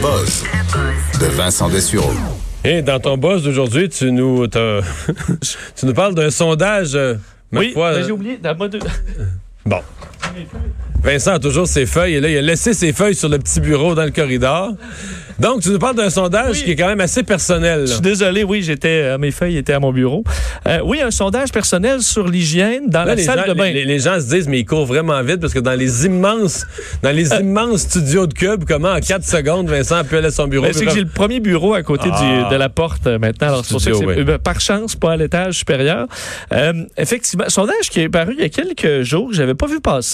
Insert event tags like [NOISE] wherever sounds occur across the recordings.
buzz de Vincent Dessureau. Et dans ton buzz d'aujourd'hui, tu nous, t'as- [LAUGHS] tu nous parles d'un sondage. euh, ma Oui, foi, euh, j'ai oublié. Bon. Vincent a toujours ses feuilles et là, il a laissé ses feuilles sur le petit bureau dans le corridor. Donc, tu nous parles d'un sondage Oui. qui est quand même assez personnel. là. Je suis désolé, oui, j'étais, euh, mes feuilles étaient à mon bureau. Euh, oui, un sondage personnel sur l'hygiène dans Là, la les, salle gens, de bain. les- les gens se disent, mais il court vraiment vite parce que dans les immenses, dans les Euh. immenses studios de Cube, comment en 4 secondes, Vincent a pu aller à son bureau? Ben, c'est que j'ai le premier bureau à côté Ah. du- de la porte euh, maintenant. Alors, pour Studio, oui. par chance, pas à l'étage supérieur. Effectivement, sondage qui est paru il y a quelques jours, que j'avais pas vu passer.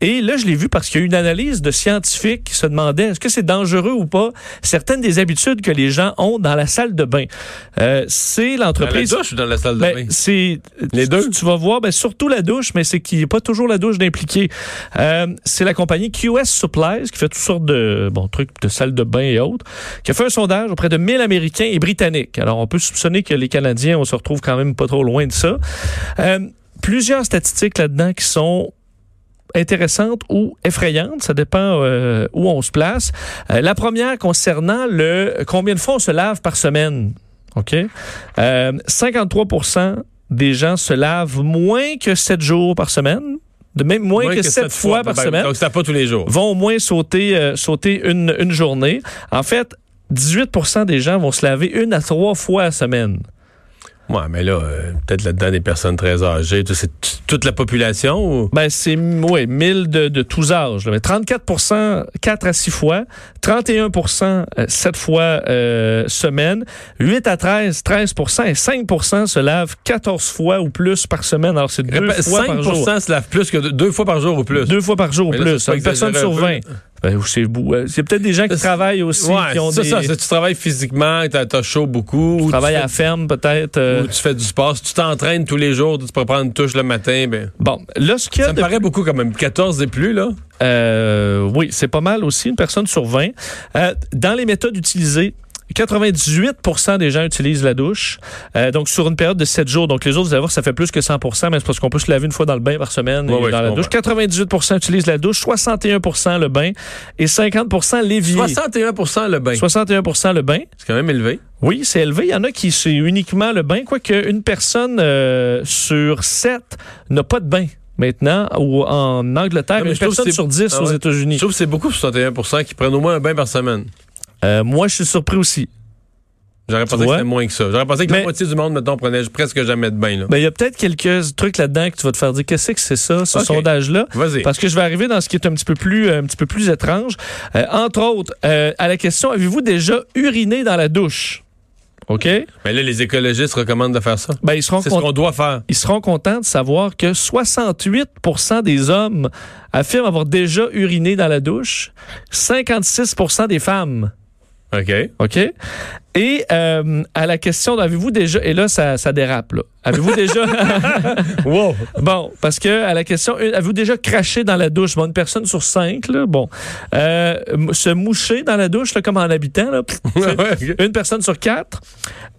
Et là, je l'ai vu parce qu'il y a eu une analyse de scientifiques qui se demandaient est-ce que c'est dangereux ou pas? Certaines des habitudes que les gens ont dans la salle de bain. Euh, c'est Dans la l'entreprise. douche ou dans la salle de Ben, bain? c'est Les tu- deux? Tu, vas voir, ben, surtout la douche, mais c'est qu'il n'y a pas toujours la douche d'impliqué. Euh, c'est la compagnie QS Supplies qui fait toutes sortes de bon trucs de salle de bain et autres, qui a fait un sondage auprès de 1000 Américains et Britanniques. Alors on peut soupçonner que les Canadiens, on se retrouve quand même pas trop loin de ça. Euh, plusieurs statistiques là-dedans qui sont intéressantes ou effrayantes, ça dépend euh, où on se place. Euh, la première concernant le combien de fois on se lave par semaine. OK? Euh, 53 des gens se lavent moins que 7 jours par semaine, de même moins, que, 7 sept fois, par Ben, semaine, Donc, c'est pas tous les jours. vont au moins sauter, euh, sauter une, une journée. En fait, 18% des gens vont se laver une à trois fois à semaine. Ouais, mais là, euh, peut-être là-dedans des personnes très âgées. C'est toute la population ou? Ben, c'est ouais, 1000 de, de tous âges. là. Mais 34% 4 à 6 fois, 31% euh, 7 fois euh, semaine, 8 à 13, 13 et 5% se lavent 14 fois ou plus par semaine. Alors, c'est deux fois par jour. 5% se lavent plus que deux, deux fois par jour ou plus? Deux fois par jour ou là, plus. Une personne sur un 20. peu. Ben. Euh, C'est peut-être des gens qui travaillent aussi, ouais, qui ont des... ça. Tu travailles physiquement, t'as as chaud beaucoup. ou tu travaillent fais- à la ferme, peut-être. euh, ou tu fais du sport. Si tu t'entraînes tous les jours, tu peux prendre une touche le matin, ben. Bon, là, ce qu'il Ça me paraît beaucoup quand même. 14 et plus, là. Euh, oui, c'est pas mal aussi, une personne sur 20. Euh, dans les méthodes utilisées, 98% des gens utilisent la douche. Euh, donc, sur une période de 7 jours. Donc, les autres, vous allez voir, ça fait plus que 100% mais c'est parce qu'on peut se laver une fois dans le bain par semaine Ouais, et ouais, dans la douche. 98% utilisent la douche, 61% le bain et 50 l'évier. 61% le bain. 61% le bain. C'est quand même élevé. Oui, c'est élevé. Il y en a qui c'est uniquement le bain, quoique une personne euh, sur 7 n'a pas de bain. Maintenant, ou en Angleterre, Non, mais une personne sur 10 Ah aux. États-Unis. Je trouve que c'est beaucoup, 61 qui prennent au moins un bain par semaine. Euh, moi, je suis surpris aussi. J'aurais pensé que c'était moins que ça. J'aurais pensé que Mais- la moitié du monde, mettons, prenait presque jamais de bain, là. Ben, il y a peut-être quelques trucs là-dedans que tu vas te faire dire qu'est-ce que c'est ça, ce sondage-là? Vas-y. Parce que je vais arriver dans ce qui est un petit peu plus, un petit peu plus étrange. Euh, entre autres, euh, à la question avez-vous déjà uriné dans la douche? Ok? Mais là, les écologistes recommandent de faire ça. Ben ils seront C'est ce qu'on doit faire. ils seront contents de savoir que 68% des hommes affirment avoir déjà uriné dans la douche, 56% des femmes. OK. OK? Et euh, à la question, avez-vous déjà... Et là, ça, ça dérape, là. Avez-vous déjà... [LAUGHS] [LAUGHS] Wow. bon, parce que à la question, avez-vous déjà craché dans la douche? Bon, une personne sur cinq, là, bon. Euh, se moucher dans la douche, là, comme en habitant, là, pff, [LAUGHS] une personne sur quatre.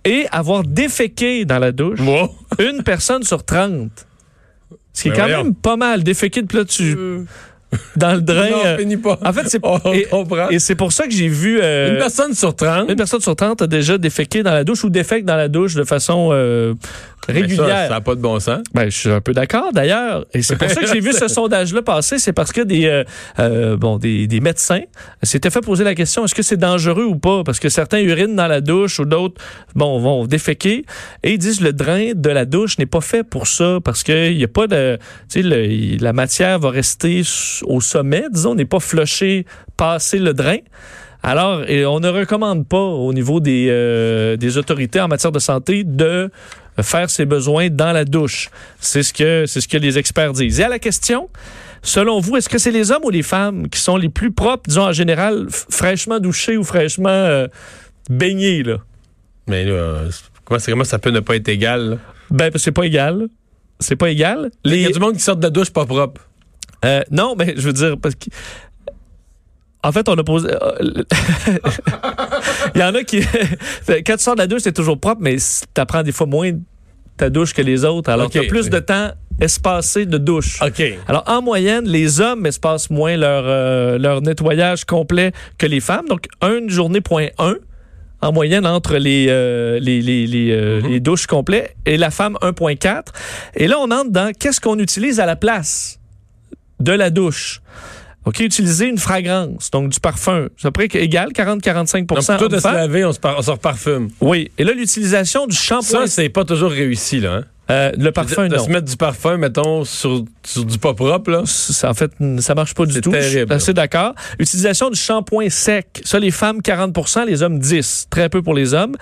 Et avoir déféqué dans la douche. Wow. une personne sur 30. Ce qui est Ben quand voyons. même pas mal. Déféqué, puis là, tu... Dans le drain... Non, euh, finis pas. en fait, c'est... [LAUGHS] On et, c'est pour ça que j'ai vu... euh, Une personne sur 30. une personne sur 30 a déjà déféqué dans la douche ou défèque dans la douche de façon euh, régulière. Ça n'a pas de bon sens. Ben, je suis un peu d'accord d'ailleurs. Et c'est pour ça que j'ai vu ce [LAUGHS] sondage-là passer. C'est parce que des, euh, euh, bon, des, des médecins s'étaient fait poser la question est-ce que c'est dangereux ou pas? Parce que certains urinent dans la douche ou d'autres bon, vont déféquer. Et ils disent le drain de la douche n'est pas fait pour ça parce qu'il n'y a pas de. Tu sais, la matière va rester au sommet, disons, n'est pas flushée, passer le drain. Alors, et on ne recommande pas au niveau des, euh, des autorités en matière de santé de faire ses besoins dans la douche. C'est ce que c'est ce que les experts disent. Et à la question, selon vous, est-ce que c'est les hommes ou les femmes qui sont les plus propres, disons en général, fraîchement douchés ou fraîchement euh, baignés là? Mais là, comment, comment ça peut ne pas être égal? là? Ben c'est pas égal. C'est pas égal. Il y a du monde qui sort de la douche pas propre. euh, non, mais je veux dire parce que en fait, on a posé. euh, [LAUGHS] Il y en a qui. [LAUGHS] Quand tu sors de la douche, c'est toujours propre, mais tu apprends des fois moins ta douche que les autres. Alors, Ok. tu as plus de temps espacés de douche. OK. Alors, en moyenne, les hommes espacent moins leur, euh, leur nettoyage complet que les femmes. Donc, une journée point un en moyenne entre les, euh, les, les, les, euh, les douches complets et la femme 1.4. Et là, on entre dans qu'est-ce qu'on utilise à la place de la douche. OK, utiliser une fragrance, donc du parfum. C'est à peu près égal, 40-45% Donc, plutôt de se laver, on se, par- on se reparfume. Oui. Et là, l'utilisation du shampoing, Ça, c'est pas toujours réussi, là. Hein? euh, le parfum, de, de non. se mettre du parfum, mettons, sur, sur du pas propre, là. Ça, en fait, ça marche pas du C'est tout. là. assez d'accord. Utilisation du shampoing sec. Ça, les femmes, 40% les hommes, 10 Très peu pour les hommes.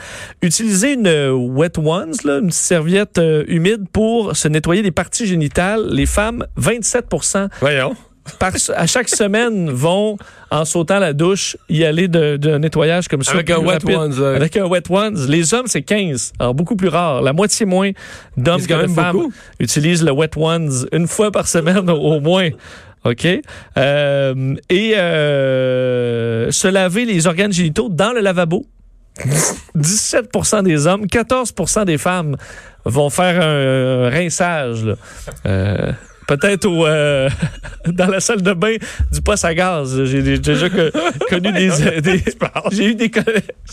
Utiliser une euh, wet ones, là, une serviette euh, humide pour se nettoyer les parties génitales. Les femmes, 27% Voyons. Par, à chaque semaine vont, en sautant la douche, y aller de- d'un nettoyage comme ça. Avec un wet ones, euh. Avec un wet ones. Les hommes, c'est 15. Alors, beaucoup plus rare. La moitié moins d'hommes que de femmes beaucoup. utilisent le wet ones une fois par semaine [LAUGHS] au, moins. OK? Euh, et euh, se laver les organes génitaux dans le lavabo. [LAUGHS] 17% des hommes, 14% des femmes vont faire un, rinçage. là. Euh, Peut-être au, euh, [LAUGHS] dans la salle de bain du poste à gaz. J'ai déjà que- [LAUGHS] connu des... des- j'ai eu des,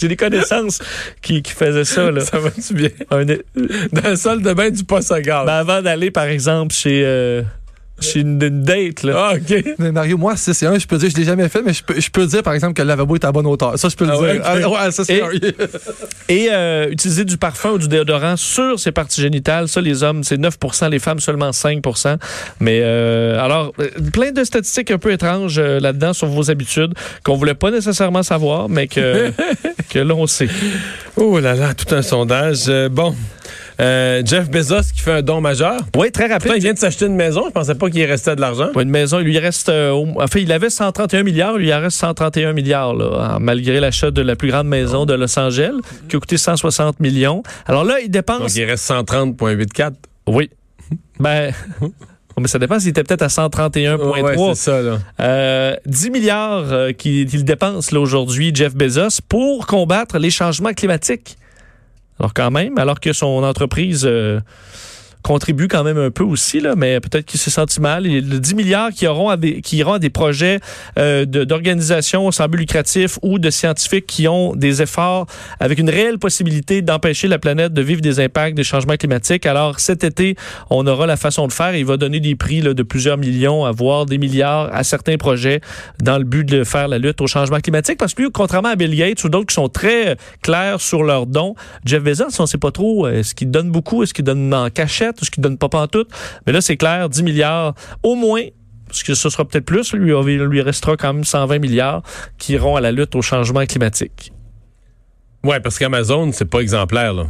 j'ai des connaissances qui, qui faisaient ça. Là. Ça va-tu bien? Un- Dans la salle de bain du poste à gaz. ben, avant d'aller, par exemple, chez, chez une, une date, là. Ah, OK. [LAUGHS] Mais Mario, moi, 6 et 1, je peux dire, je l'ai jamais fait, mais je peux, je peux dire, par exemple, que le lavabo est à bonne hauteur. Ça, je peux le Ah dire. Ah, ouais, ça, c'est Et-. [LAUGHS] Et euh, utiliser du parfum ou du déodorant sur ses parties génitales, ça, les hommes, c'est 9% les femmes, seulement 5% Mais euh, alors, euh, plein de statistiques un peu étranges euh, là-dedans sur vos habitudes qu'on voulait pas nécessairement savoir, mais que, [LAUGHS] que là, on sait. Oh là là, tout un sondage. Euh, bon. Euh, Jeff Bezos qui fait un don majeur. Oui, très Pourtant, il rapide. vient de s'acheter une maison. Je pensais pas qu'il restait de l'argent. Une maison, il lui reste. euh, au- en fait, il avait 131 milliards, il lui en reste 131 milliards, là, en- malgré l'achat de la plus grande maison de Los Angeles, qui a coûté 160 millions. Alors là, il dépense. Donc, il reste 130,84. Oui. [LAUGHS] Ben. [LAUGHS] Mais ça dépend s'il était peut-être à 131,3. Ouais, c'est ça, là. Euh, 10 milliards euh, qu'il qu'il dépense là, aujourd'hui, Jeff Bezos, pour combattre les changements climatiques. Alors quand même, alors que son entreprise euh, contribue quand même un peu aussi, là, mais peut-être qu'il s'est senti mal. A le 10 milliards qui, auront à des, iront à des projets euh, d'organisations sans but lucratif ou de scientifiques qui ont des efforts avec une réelle possibilité d'empêcher la planète de vivre des impacts des changements climatiques. Alors cet été, on aura la façon de faire. Il va donner des prix de plusieurs millions, voire des milliards à certains projets dans le but de faire la lutte au changement climatique. Parce que lui, contrairement à Bill Gates ou d'autres qui sont très clairs sur leurs dons, Jeff Bezos, on ne sait pas trop, euh, est-ce qu'il donne beaucoup, est-ce qu'il donne en cachette, est-ce qu'il donne pas pantoute. Mais là, c'est clair, 10 milliards au moins parce que ce sera peut-être plus, lui, il lui restera quand même 120 milliards qui iront à la lutte au changement climatique. Ouais, parce qu'Amazon, c'est pas exemplaire, là.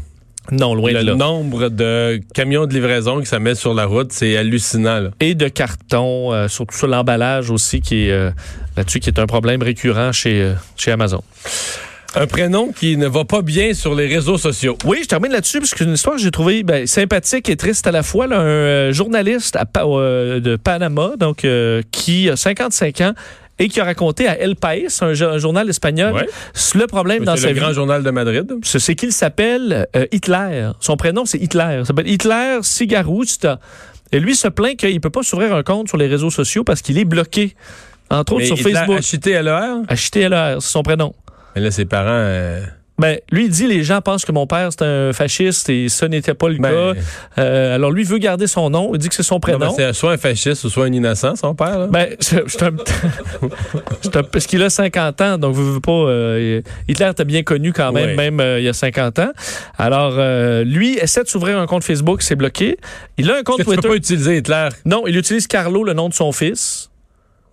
Non, loin de Le là. nombre de camions de livraison que ça met sur la route, c'est hallucinant, là. Et de carton, euh, surtout sur l'emballage aussi, qui est euh, là-dessus, qui est un problème récurrent chez, euh, chez Amazon. Un prénom qui ne va pas bien sur les réseaux sociaux. Oui, je termine là-dessus parce que c'est une histoire que j'ai trouvée ben, sympathique et triste à la fois. là. un euh, journaliste à euh, de Panama, donc euh, qui a 55 ans et qui a raconté à El País, un, jo- un journal espagnol, Ouais. le problème dans C'est sa le vie. grand journal de Madrid. C'est c'est qu'il s'appelle Hitler. Son prénom, c'est Hitler. Il s'appelle Hitler Sigarusta. Et lui se plaint qu'il peut pas s'ouvrir un compte sur les réseaux sociaux parce qu'il est bloqué. Entre autres Mais sur Hitler Facebook. à l'heure. HTLR, c'est son prénom. Mais là, ses parents. euh, Ben, lui, il dit les gens pensent que mon père, c'est un fasciste et ça n'était pas le ben, cas. Euh, alors, lui, veut garder son nom. Il dit que c'est son prénom. c'est soit un fasciste ou soit un innocent, son père. Là. Ben, [LAUGHS] suis un- parce qu'il a 50 ans, donc vous veux pas. euh, Hitler était bien connu quand même, même euh, il y a 50 ans. Alors, lui essaie de s'ouvrir un compte Facebook, c'est bloqué. Il a un compte tu peux Twitter. pas utiliser Hitler? Non, il utilise Carlo, le nom de son fils,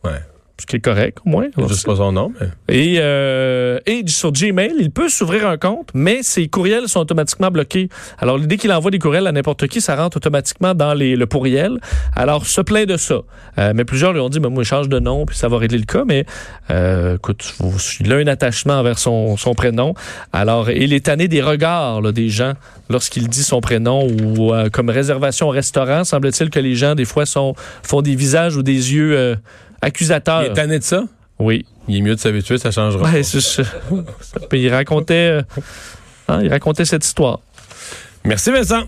Ouais. Ce qui est correct, au moins. Je sais pas son nom, mais. Et, euh, et sur Gmail, il peut s'ouvrir un compte, mais ses courriels sont automatiquement bloqués. Alors, dès qu'il envoie des courriels à n'importe qui, ça rentre automatiquement dans les, le pourriel. Alors, se plaint de ça. Euh, mais plusieurs lui ont dit, ben, moi, il change de nom, puis ça va régler le cas. Mais, euh, écoute, il a un attachement envers son, son prénom. Alors, il est tanné des regards là, des gens lorsqu'il dit son prénom ou euh, comme réservation au restaurant. Semble-t-il que les gens, des fois, sont, font des visages ou des yeux accusateurs. Il est tanné de ça? Oui. Il est mieux de s'habituer, ça changera. Ouais, c'est ça. Puis il racontait, euh, hein, il racontait cette histoire. Merci, Vincent.